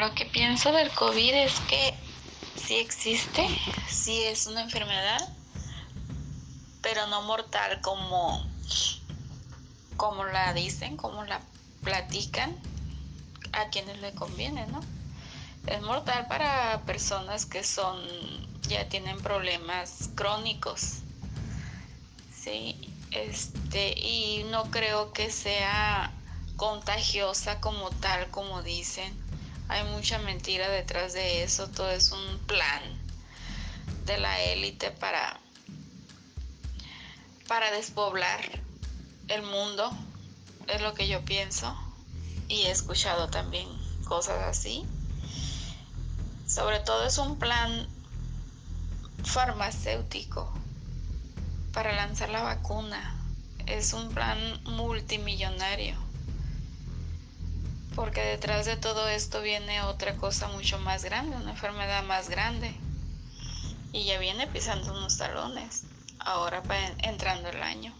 Lo que pienso del COVID es que sí existe, sí es una enfermedad, pero no mortal como, como la dicen, como la platican a quienes le conviene, ¿no? Es mortal para personas que son, ya tienen problemas crónicos, ¿sí? Este, y no creo que sea contagiosa como tal, como dicen. Hay mucha mentira detrás de eso, todo es un plan de la élite para, para despoblar el mundo, es lo que yo pienso y he escuchado también cosas así. Sobre todo es un plan farmacéutico para lanzar la vacuna. Es un plan multimillonario. Porque detrás de todo esto viene otra cosa mucho más grande, una enfermedad más grande. Y ya viene pisando unos talones. Ahora entrando el año.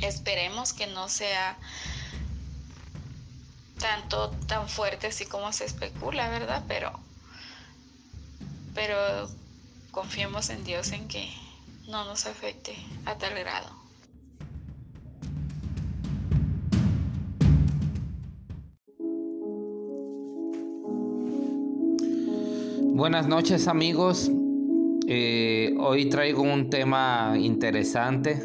Esperemos que no sea tanto tan fuerte así como se especula, ¿verdad? Pero pero confiemos en Dios en que no nos afecte a tal grado. Buenas noches amigos, eh, hoy traigo un tema interesante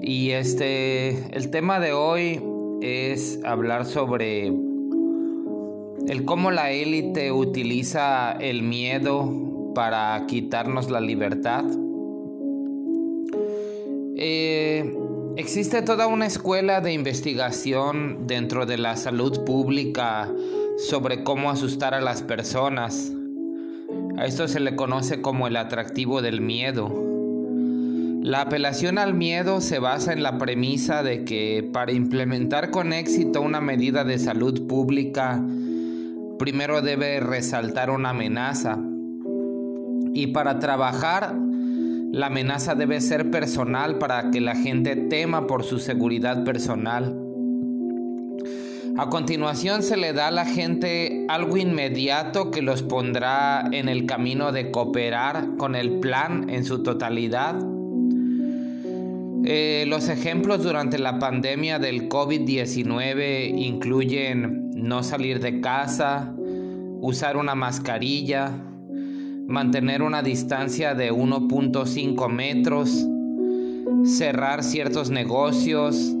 y este, el tema de hoy es hablar sobre el cómo la élite utiliza el miedo para quitarnos la libertad. Eh, existe toda una escuela de investigación dentro de la salud pública sobre cómo asustar a las personas. A esto se le conoce como el atractivo del miedo. La apelación al miedo se basa en la premisa de que para implementar con éxito una medida de salud pública, primero debe resaltar una amenaza. Y para trabajar, la amenaza debe ser personal para que la gente tema por su seguridad personal. A continuación se le da a la gente algo inmediato que los pondrá en el camino de cooperar con el plan en su totalidad. Eh, los ejemplos durante la pandemia del COVID-19 incluyen no salir de casa, usar una mascarilla, mantener una distancia de 1.5 metros, cerrar ciertos negocios,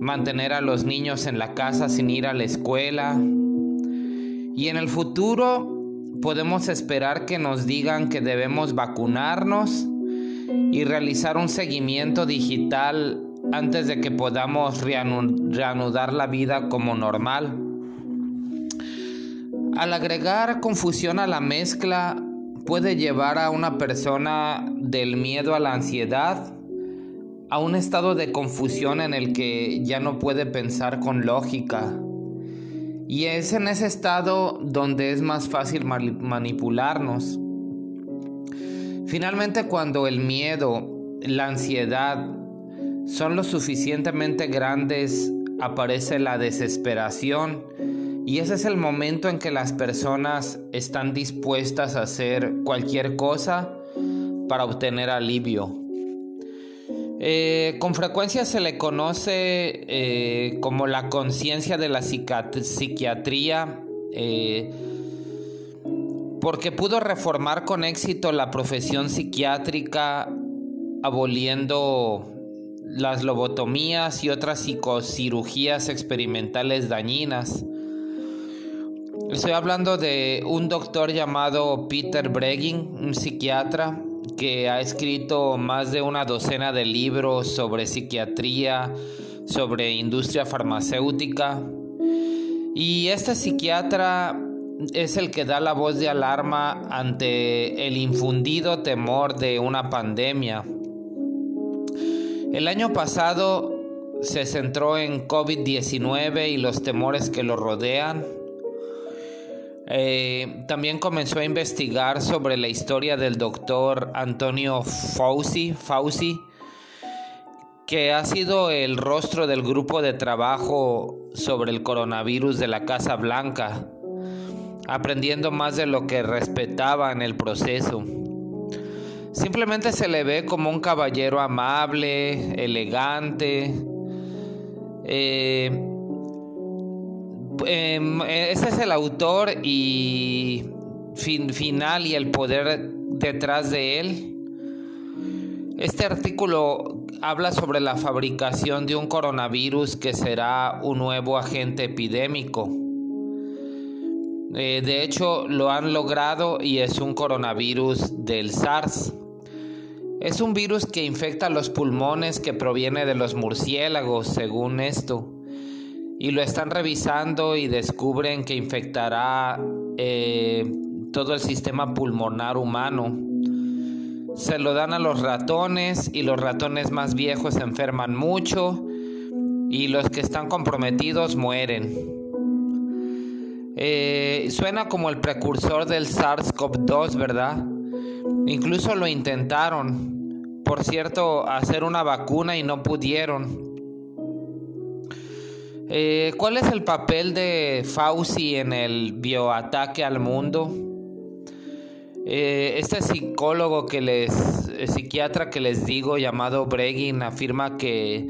mantener a los niños en la casa sin ir a la escuela. Y en el futuro podemos esperar que nos digan que debemos vacunarnos y realizar un seguimiento digital antes de que podamos reanudar la vida como normal. Al agregar confusión a la mezcla puede llevar a una persona del miedo a la ansiedad a un estado de confusión en el que ya no puede pensar con lógica. Y es en ese estado donde es más fácil manipularnos. Finalmente, cuando el miedo, la ansiedad son lo suficientemente grandes, aparece la desesperación y ese es el momento en que las personas están dispuestas a hacer cualquier cosa para obtener alivio. Eh, con frecuencia se le conoce eh, como la conciencia de la psiquiatría. Eh, porque pudo reformar con éxito la profesión psiquiátrica, aboliendo las lobotomías y otras psicocirugías experimentales dañinas. Estoy hablando de un doctor llamado Peter Breggin, un psiquiatra que ha escrito más de una docena de libros sobre psiquiatría, sobre industria farmacéutica. Y este psiquiatra es el que da la voz de alarma ante el infundido temor de una pandemia. El año pasado se centró en COVID-19 y los temores que lo rodean. Eh, también comenzó a investigar sobre la historia del doctor Antonio Fauci, Fauci que ha sido el rostro del grupo de trabajo sobre el coronavirus de la Casa Blanca, aprendiendo más de lo que respetaba en el proceso. Simplemente se le ve como un caballero amable, elegante. Eh, em, ese es el autor y final y el poder detrás de él. Este artículo habla sobre la fabricación de un coronavirus que será un nuevo agente epidémico. Eh, de hecho, lo han logrado y es un coronavirus del SARS. Es un virus que infecta los pulmones que proviene de los murciélagos, según esto. Y lo están revisando y descubren que infectará eh, todo el sistema pulmonar humano. Se lo dan a los ratones y los ratones más viejos se enferman mucho y los que están comprometidos mueren. Eh, suena como el precursor del SARS-CoV-2, ¿verdad? Incluso lo intentaron, por cierto, hacer una vacuna y no pudieron. Eh, ¿Cuál es el papel de Fauci en el bioataque al mundo? Eh, este psicólogo que les, psiquiatra que les digo, llamado Bregin, afirma que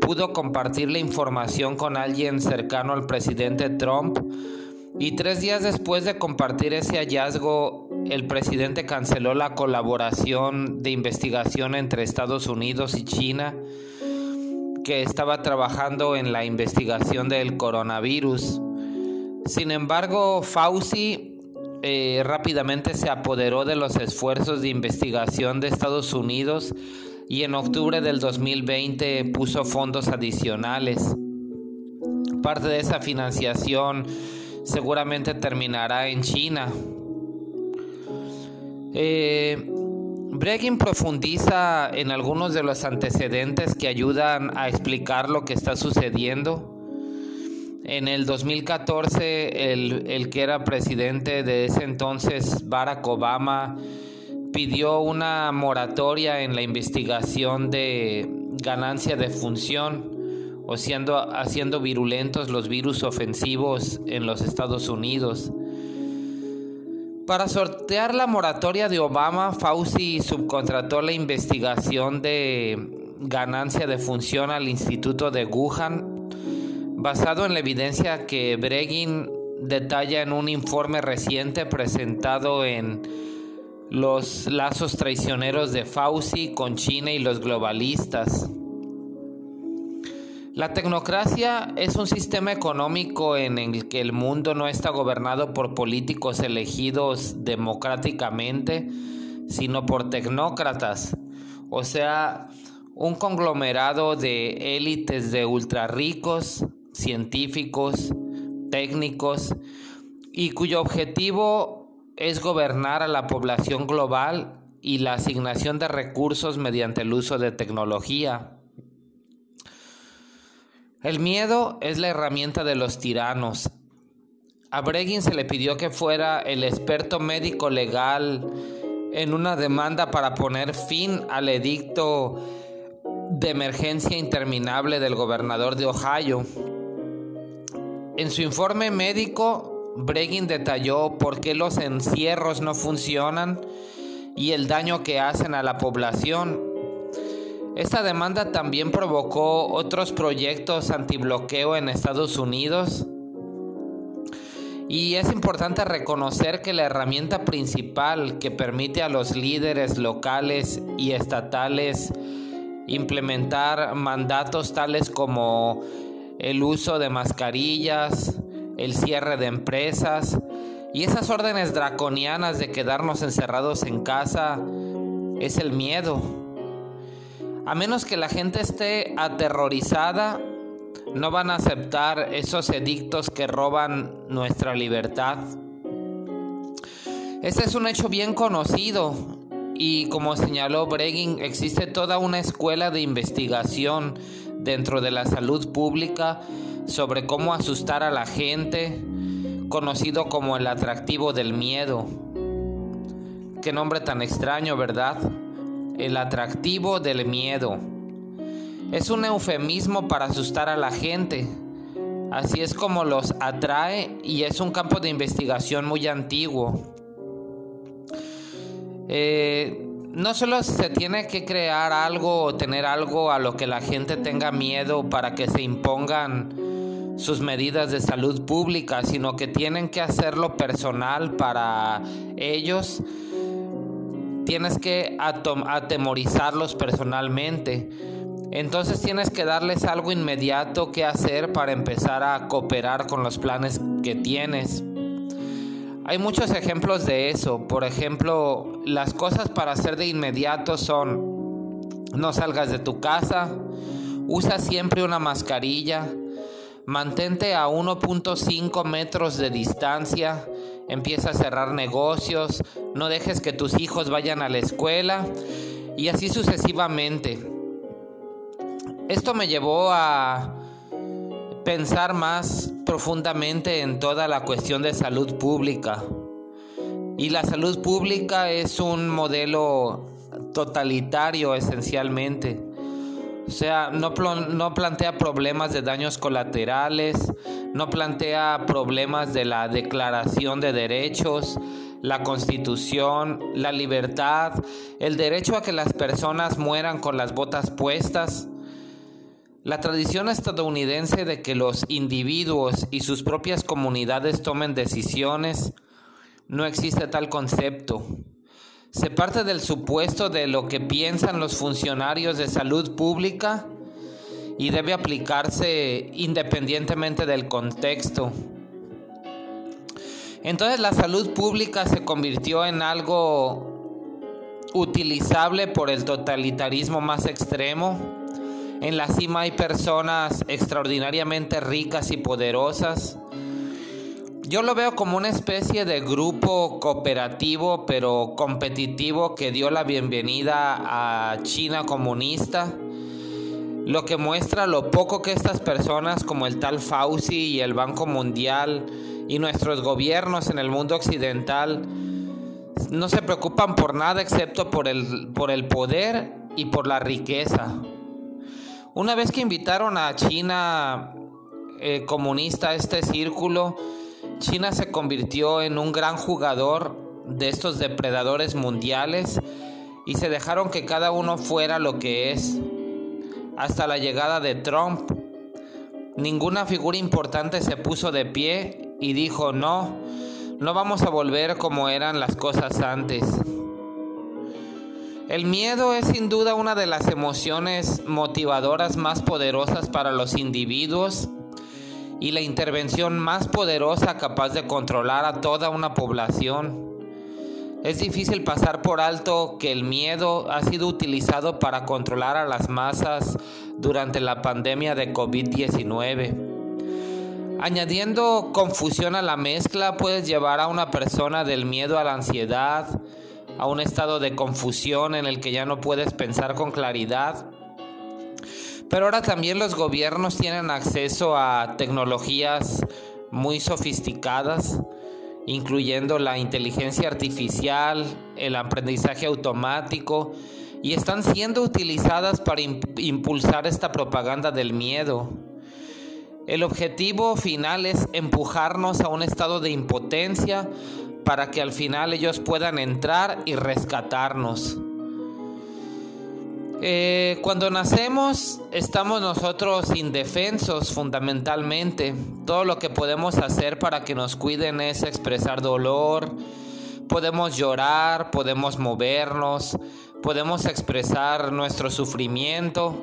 pudo compartir la información con alguien cercano al presidente Trump y tres días después de compartir ese hallazgo, el presidente canceló la colaboración de investigación entre Estados Unidos y China, que estaba trabajando en la investigación del coronavirus. Sin embargo, Fauci eh, rápidamente se apoderó de los esfuerzos de investigación de Estados Unidos y en octubre del 2020 puso fondos adicionales. Parte de esa financiación seguramente terminará en China. Eh, Breggin profundiza en algunos de los antecedentes que ayudan a explicar lo que está sucediendo. En el 2014, el, el que era presidente de ese entonces, Barack Obama, pidió una moratoria en la investigación de ganancia de función o siendo, haciendo virulentos los virus ofensivos en los Estados Unidos. Para sortear la moratoria de Obama, Fauci subcontrató la investigación de ganancia de función al Instituto de Wuhan, basado en la evidencia que Bregin detalla en un informe reciente presentado en Los lazos traicioneros de Fauci con China y los globalistas. La tecnocracia es un sistema económico en el que el mundo no está gobernado por políticos elegidos democráticamente, sino por tecnócratas, o sea, un conglomerado de élites de ultra ricos, científicos, técnicos, y cuyo objetivo es gobernar a la población global y la asignación de recursos mediante el uso de tecnología. El miedo es la herramienta de los tiranos. A Bregin se le pidió que fuera el experto médico legal en una demanda para poner fin al edicto de emergencia interminable del gobernador de Ohio. En su informe médico, Bregin detalló por qué los encierros no funcionan y el daño que hacen a la población esta demanda también provocó otros proyectos antibloqueo en Estados Unidos. Y es importante reconocer que la herramienta principal que permite a los líderes locales y estatales implementar mandatos tales como el uso de mascarillas, el cierre de empresas y esas órdenes draconianas de quedarnos encerrados en casa es el miedo. A menos que la gente esté aterrorizada, no van a aceptar esos edictos que roban nuestra libertad. Este es un hecho bien conocido y como señaló Breggin, existe toda una escuela de investigación dentro de la salud pública sobre cómo asustar a la gente, conocido como el atractivo del miedo. Qué nombre tan extraño, ¿verdad? El atractivo del miedo. Es un eufemismo para asustar a la gente. Así es como los atrae y es un campo de investigación muy antiguo. Eh, no solo se tiene que crear algo o tener algo a lo que la gente tenga miedo para que se impongan sus medidas de salud pública, sino que tienen que hacerlo personal para ellos. Tienes que atemorizarlos personalmente. Entonces tienes que darles algo inmediato que hacer para empezar a cooperar con los planes que tienes. Hay muchos ejemplos de eso. Por ejemplo, las cosas para hacer de inmediato son no salgas de tu casa, usa siempre una mascarilla, mantente a 1.5 metros de distancia, empieza a cerrar negocios, no dejes que tus hijos vayan a la escuela y así sucesivamente. Esto me llevó a pensar más profundamente en toda la cuestión de salud pública. Y la salud pública es un modelo totalitario esencialmente. O sea, no, no, plantea problemas de daños colaterales, no plantea problemas de la declaración de derechos, la constitución, la libertad, el derecho a que las personas mueran con las botas puestas, la tradición estadounidense de que los individuos y sus propias comunidades tomen decisiones, no existe tal concepto. Se parte del supuesto de lo que piensan los funcionarios de salud pública y debe aplicarse independientemente del contexto. Entonces la salud pública se convirtió en algo utilizable por el totalitarismo más extremo en la cima hay personas extraordinariamente ricas y poderosas. Yo lo veo como una especie de grupo cooperativo pero competitivo que dio la bienvenida a China comunista, lo que muestra lo poco que estas personas como el tal Fauci y el Banco Mundial y nuestros gobiernos en el mundo occidental no se preocupan por nada excepto por el, por el poder y por la riqueza. Una vez que invitaron a China eh, comunista a este círculo, China se convirtió en un gran jugador de estos depredadores mundiales y se dejaron que cada uno fuera lo que es. Hasta la llegada de Trump, ninguna figura importante se puso de pie y dijo no, no vamos a volver como eran las cosas antes. El miedo es sin duda una de las emociones motivadoras más poderosas para los individuos y la intervención más poderosa capaz de controlar a toda una población. Es difícil pasar por alto que el miedo ha sido utilizado para controlar a las masas durante la pandemia de COVID-19. Añadiendo confusión a la mezcla puedes llevar a una persona del miedo a la ansiedad, a un estado de confusión en el que ya no puedes pensar con claridad. Pero ahora también los gobiernos tienen acceso a tecnologías muy sofisticadas, incluyendo la inteligencia artificial, el aprendizaje automático, y están siendo utilizadas para impulsar esta propaganda del miedo. El objetivo final es empujarnos a un estado de impotencia para que al final ellos puedan entrar y rescatarnos. Eh, cuando nacemos estamos nosotros indefensos fundamentalmente. Todo lo que podemos hacer para que nos cuiden es expresar dolor, podemos llorar, podemos movernos, podemos expresar nuestro sufrimiento,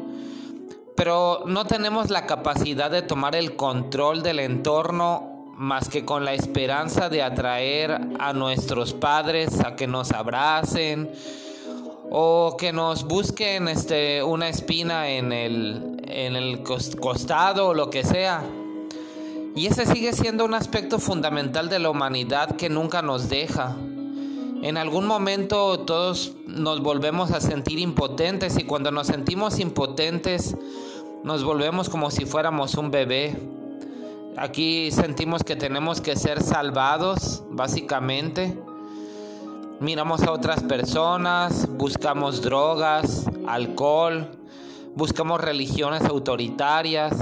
pero no tenemos la capacidad de tomar el control del entorno más que con la esperanza de atraer a nuestros padres a que nos abracen o que nos busquen este, una espina en el, en el costado o lo que sea. Y ese sigue siendo un aspecto fundamental de la humanidad que nunca nos deja. En algún momento todos nos volvemos a sentir impotentes y cuando nos sentimos impotentes nos volvemos como si fuéramos un bebé. Aquí sentimos que tenemos que ser salvados, básicamente. Miramos a otras personas, buscamos drogas, alcohol, buscamos religiones autoritarias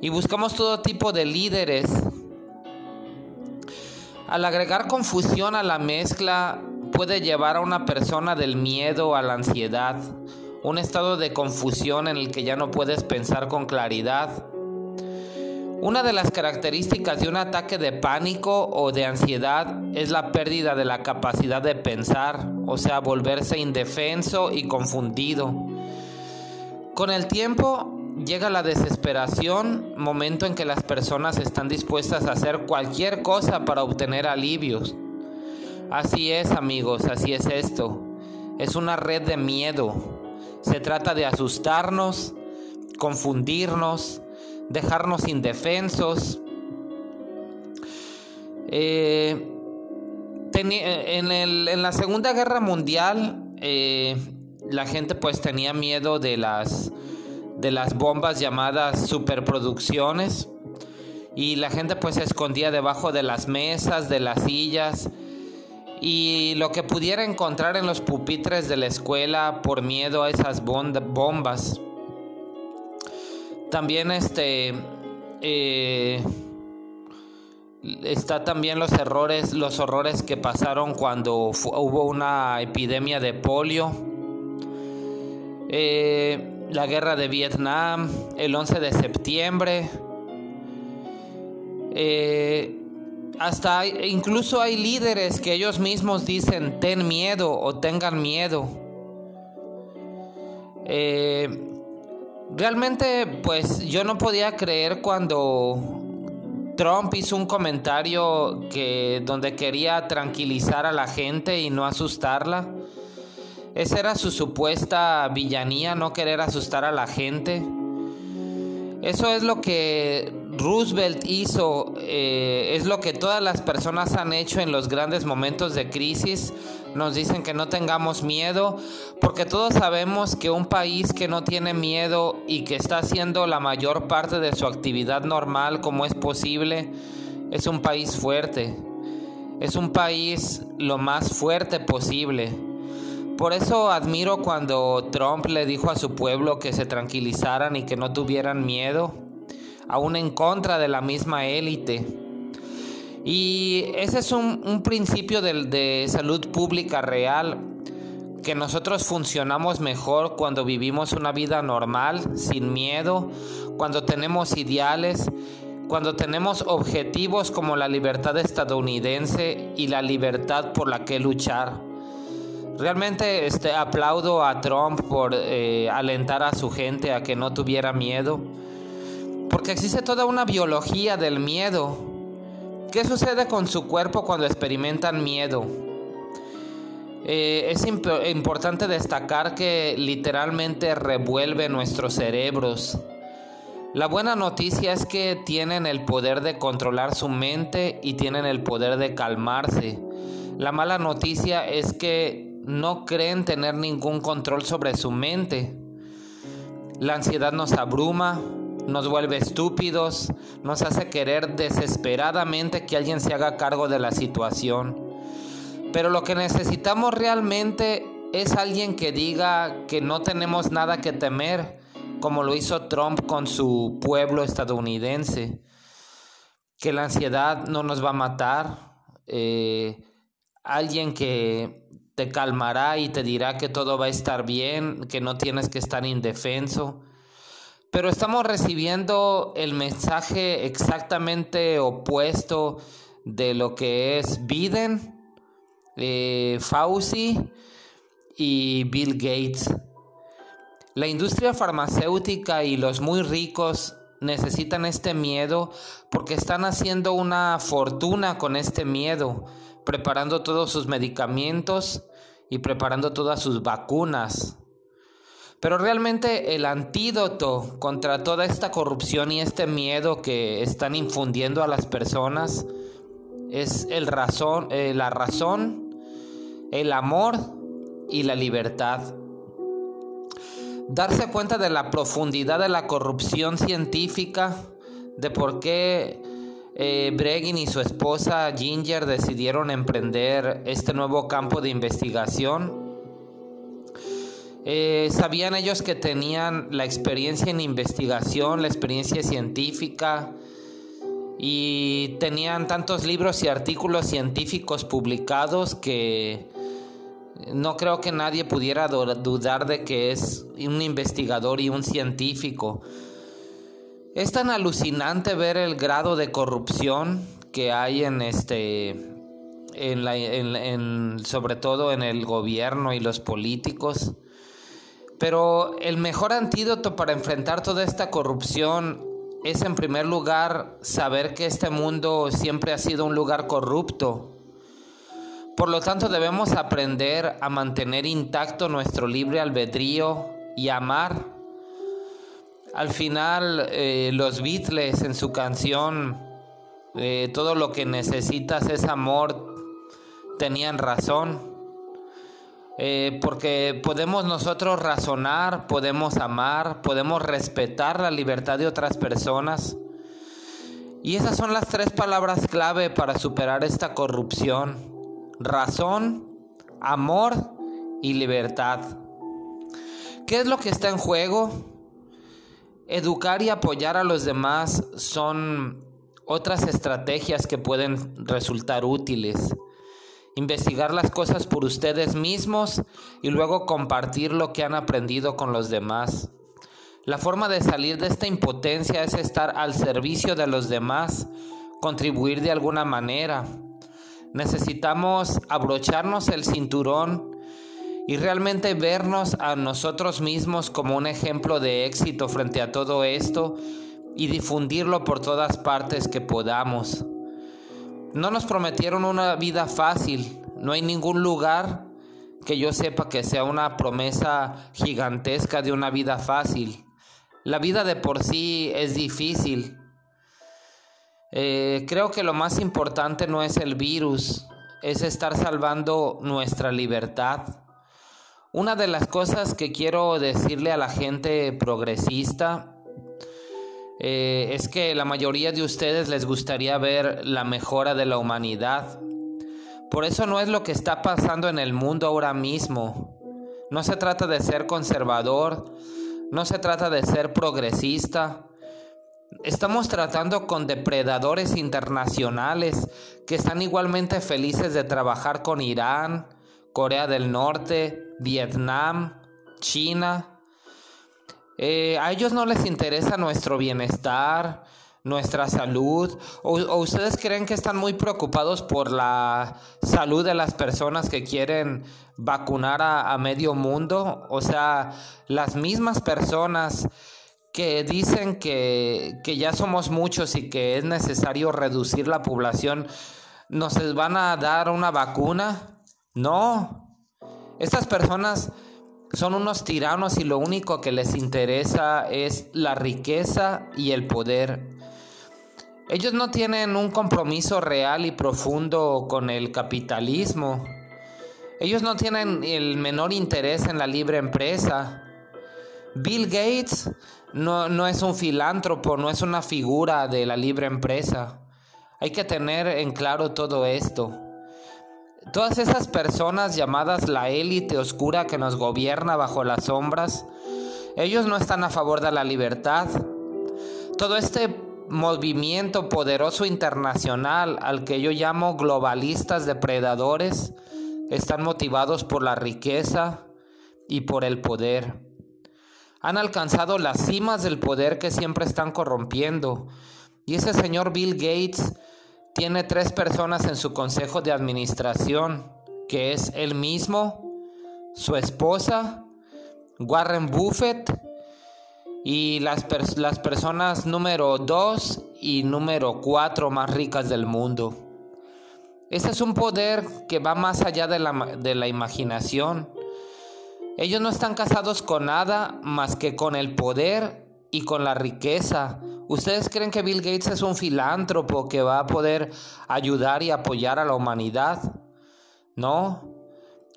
y buscamos todo tipo de líderes. Al agregar confusión a la mezcla puede llevar a una persona del miedo a la ansiedad, un estado de confusión en el que ya no puedes pensar con claridad. Una de las características de un ataque de pánico o de ansiedad es la pérdida de la capacidad de pensar, o sea, volverse indefenso y confundido. Con el tiempo llega la desesperación, momento en que las personas están dispuestas a hacer cualquier cosa para obtener alivios. Así es amigos, así es esto. Es una red de miedo. Se trata de asustarnos, confundirnos, dejarnos indefensos. Eh, en, la Segunda Guerra Mundial eh, la gente pues tenía miedo de las, de las bombas llamadas superproducciones y la gente pues se escondía debajo de las mesas, de las sillas y lo que pudiera encontrar en los pupitres de la escuela por miedo a esas bombas. También este eh, está también los errores, los horrores que pasaron cuando hubo una epidemia de polio, eh, la guerra de Vietnam, el 11 de septiembre. Eh, hasta incluso hay líderes que ellos mismos dicen ten miedo o tengan miedo. Realmente, pues yo no podía creer cuando Trump hizo un comentario que donde quería tranquilizar a la gente y no asustarla. Esa era su supuesta villanía, no querer asustar a la gente. Eso es lo que Roosevelt hizo, eh, es lo que todas las personas han hecho en los grandes momentos de crisis nos dicen que no tengamos miedo, porque todos sabemos que un país que no tiene miedo y que está haciendo la mayor parte de su actividad normal como es posible, es un país fuerte. Es un país lo más fuerte posible. Por eso admiro cuando Trump le dijo a su pueblo que se tranquilizaran y que no tuvieran miedo, aún en contra de la misma élite. Y ese es un, principio de, salud pública real, que nosotros funcionamos mejor cuando vivimos una vida normal, sin miedo, cuando tenemos ideales, cuando tenemos objetivos como la libertad estadounidense y la libertad por la que luchar. Realmente este, aplaudo a Trump por eh, alentar a su gente a que no tuviera miedo, porque existe toda una biología del miedo ¿Qué sucede con su cuerpo cuando experimentan miedo? Eh, es importante destacar que literalmente revuelve nuestros cerebros. La buena noticia es que tienen el poder de controlar su mente y tienen el poder de calmarse. La mala noticia es que no creen tener ningún control sobre su mente. La ansiedad nos abruma, nos vuelve estúpidos, nos hace querer desesperadamente que alguien se haga cargo de la situación. Pero lo que necesitamos realmente es alguien que diga que no tenemos nada que temer, como lo hizo Trump con su pueblo estadounidense, que la ansiedad no nos va a matar, eh, alguien que te calmará y te dirá que todo va a estar bien, que no tienes que estar indefenso pero estamos recibiendo el mensaje exactamente opuesto de lo que es Biden, eh, Fauci y Bill Gates. La industria farmacéutica y los muy ricos necesitan este miedo porque están haciendo una fortuna con este miedo, preparando todos sus medicamentos y preparando todas sus vacunas. Pero realmente el antídoto contra toda esta corrupción y este miedo que están infundiendo a las personas es el razón, eh, la razón, el amor y la libertad. Darse cuenta de la profundidad de la corrupción científica, de por qué eh, y su esposa Ginger decidieron emprender este nuevo campo de investigación Eh, sabían ellos que tenían la experiencia en investigación, la experiencia científica y tenían tantos libros y artículos científicos publicados que no creo que nadie pudiera dudar de que es un investigador y un científico. Es tan alucinante ver el grado de corrupción que hay en este sobre todo en el gobierno y los políticos. Pero el mejor antídoto para enfrentar toda esta corrupción es en primer lugar saber que este mundo siempre ha sido un lugar corrupto. Por lo tanto debemos aprender a mantener intacto nuestro libre albedrío y amar. Al final eh, los Beatles en su canción eh, Todo lo que necesitas es amor tenían razón. Eh, porque podemos nosotros razonar, podemos amar, podemos respetar la libertad de otras personas. Y esas son las tres palabras clave para superar esta corrupción. Razón, amor y libertad. ¿Qué es lo que está en juego? Educar y apoyar a los demás son otras estrategias que pueden resultar útiles investigar las cosas por ustedes mismos y luego compartir lo que han aprendido con los demás. La forma de salir de esta impotencia es estar al servicio de los demás, contribuir de alguna manera. Necesitamos abrocharnos el cinturón y realmente vernos a nosotros mismos como un ejemplo de éxito frente a todo esto y difundirlo por todas partes que podamos. No nos prometieron una vida fácil. No hay ningún lugar que yo sepa que sea una promesa gigantesca de una vida fácil. La vida de por sí es difícil. Eh, creo que lo más importante no es el virus, es estar salvando nuestra libertad. Una de las cosas que quiero decirle a la gente progresista eh, es que la mayoría de ustedes les gustaría ver la mejora de la humanidad. Por eso no es lo que está pasando en el mundo ahora mismo. No se trata de ser conservador, no se trata de ser progresista. Estamos tratando con depredadores internacionales que están igualmente felices de trabajar con Irán, Corea del Norte, Vietnam, China, eh, a ellos no les interesa nuestro bienestar, nuestra salud, o, ustedes creen que están muy preocupados por la salud de las personas que quieren vacunar a, medio mundo, o sea, las mismas personas que dicen que, que ya somos muchos y que es necesario reducir la población, ¿nos van a dar una vacuna? No. Estas personas son unos tiranos y lo único que les interesa es la riqueza y el poder. Ellos no tienen un compromiso real y profundo con el capitalismo. Ellos no tienen el menor interés en la libre empresa. Bill Gates no, no, es un filántropo, no es una figura de la libre empresa. Hay que tener en claro todo esto. Todas esas personas llamadas la élite oscura que nos gobierna bajo las sombras, ellos no están a favor de la libertad. Todo este movimiento poderoso internacional al que yo llamo globalistas depredadores están motivados por la riqueza y por el poder. Han alcanzado las cimas del poder que siempre están corrompiendo. Y ese señor Bill Gates tiene tres personas en su consejo de administración, que es él mismo, su esposa, Warren Buffett y las, las personas número dos y número cuatro más ricas del mundo. Este es un poder que va más allá de la, de la imaginación. Ellos no están casados con nada más que con el poder y con la riqueza ¿Ustedes creen que Bill Gates es un filántropo que va a poder ayudar y apoyar a la humanidad? No.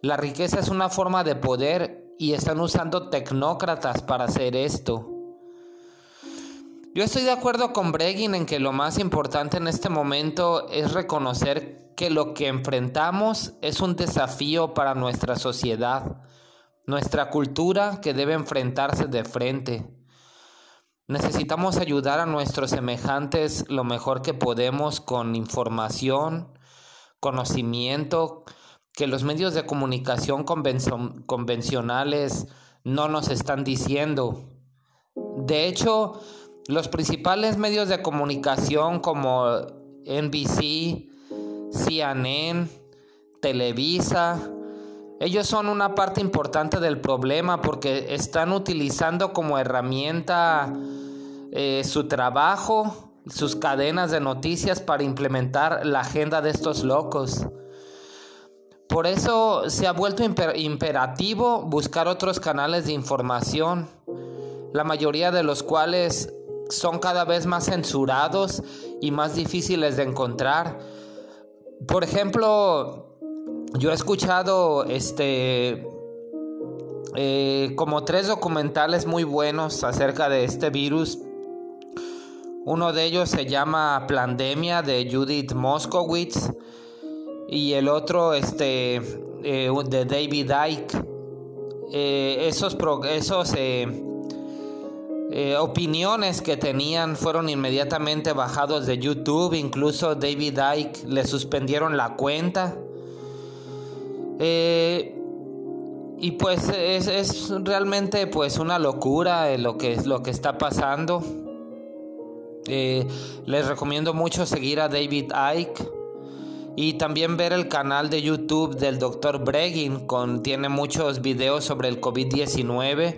La riqueza es una forma de poder y están usando tecnócratas para hacer esto. Yo estoy de acuerdo con Breggin en que lo más importante en este momento es reconocer que lo que enfrentamos es un desafío para nuestra sociedad. nuestra cultura que debe enfrentarse de frente. Necesitamos ayudar a nuestros semejantes lo mejor que podemos con información, conocimiento, que los medios de comunicación convencionales no nos están diciendo. De hecho, los principales medios de comunicación como NBC, CNN, Televisa, ellos son una parte importante del problema porque están utilizando como herramienta eh, su trabajo, sus cadenas de noticias para implementar la agenda de estos locos. Por eso se ha vuelto imperativo buscar otros canales de información, la mayoría de los cuales son cada vez más censurados y más difíciles de encontrar. Por ejemplo, yo he escuchado este eh, como tres documentales muy buenos acerca de este virus. Uno de ellos se llama Plandemia de Judith Moskowitz y el otro este eh, de David Icke. Eh, esos esos opiniones que tenían fueron inmediatamente bajados de YouTube, incluso David Icke le suspendieron la cuenta. Eh, y pues es, realmente pues una locura eh, lo, que, lo que está pasando. les recomiendo mucho seguir a David Icke y también ver el canal de YouTube del Dr. Breggin, contiene muchos videos sobre el COVID-19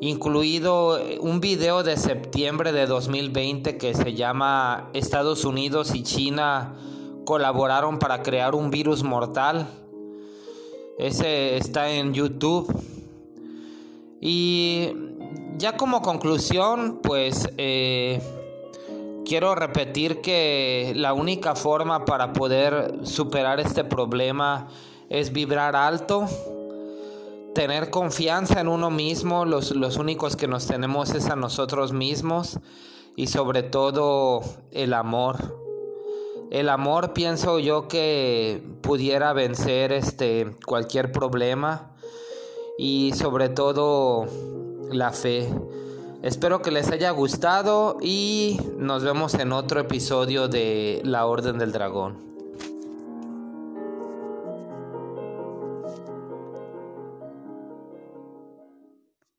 incluido un video de septiembre de 2020 que se llama Estados Unidos y China colaboraron para crear un virus mortal. Ese está en YouTube. Y ya como conclusión, pues eh, quiero repetir que la única forma para poder superar este problema es vibrar alto tener confianza en uno mismo, los, los únicos que nos tenemos es a nosotros mismos y sobre todo el amor. El amor pienso yo que pudiera vencer este cualquier problema y sobre todo la fe. Espero que les haya gustado y nos vemos en otro episodio de La Orden del Dragón.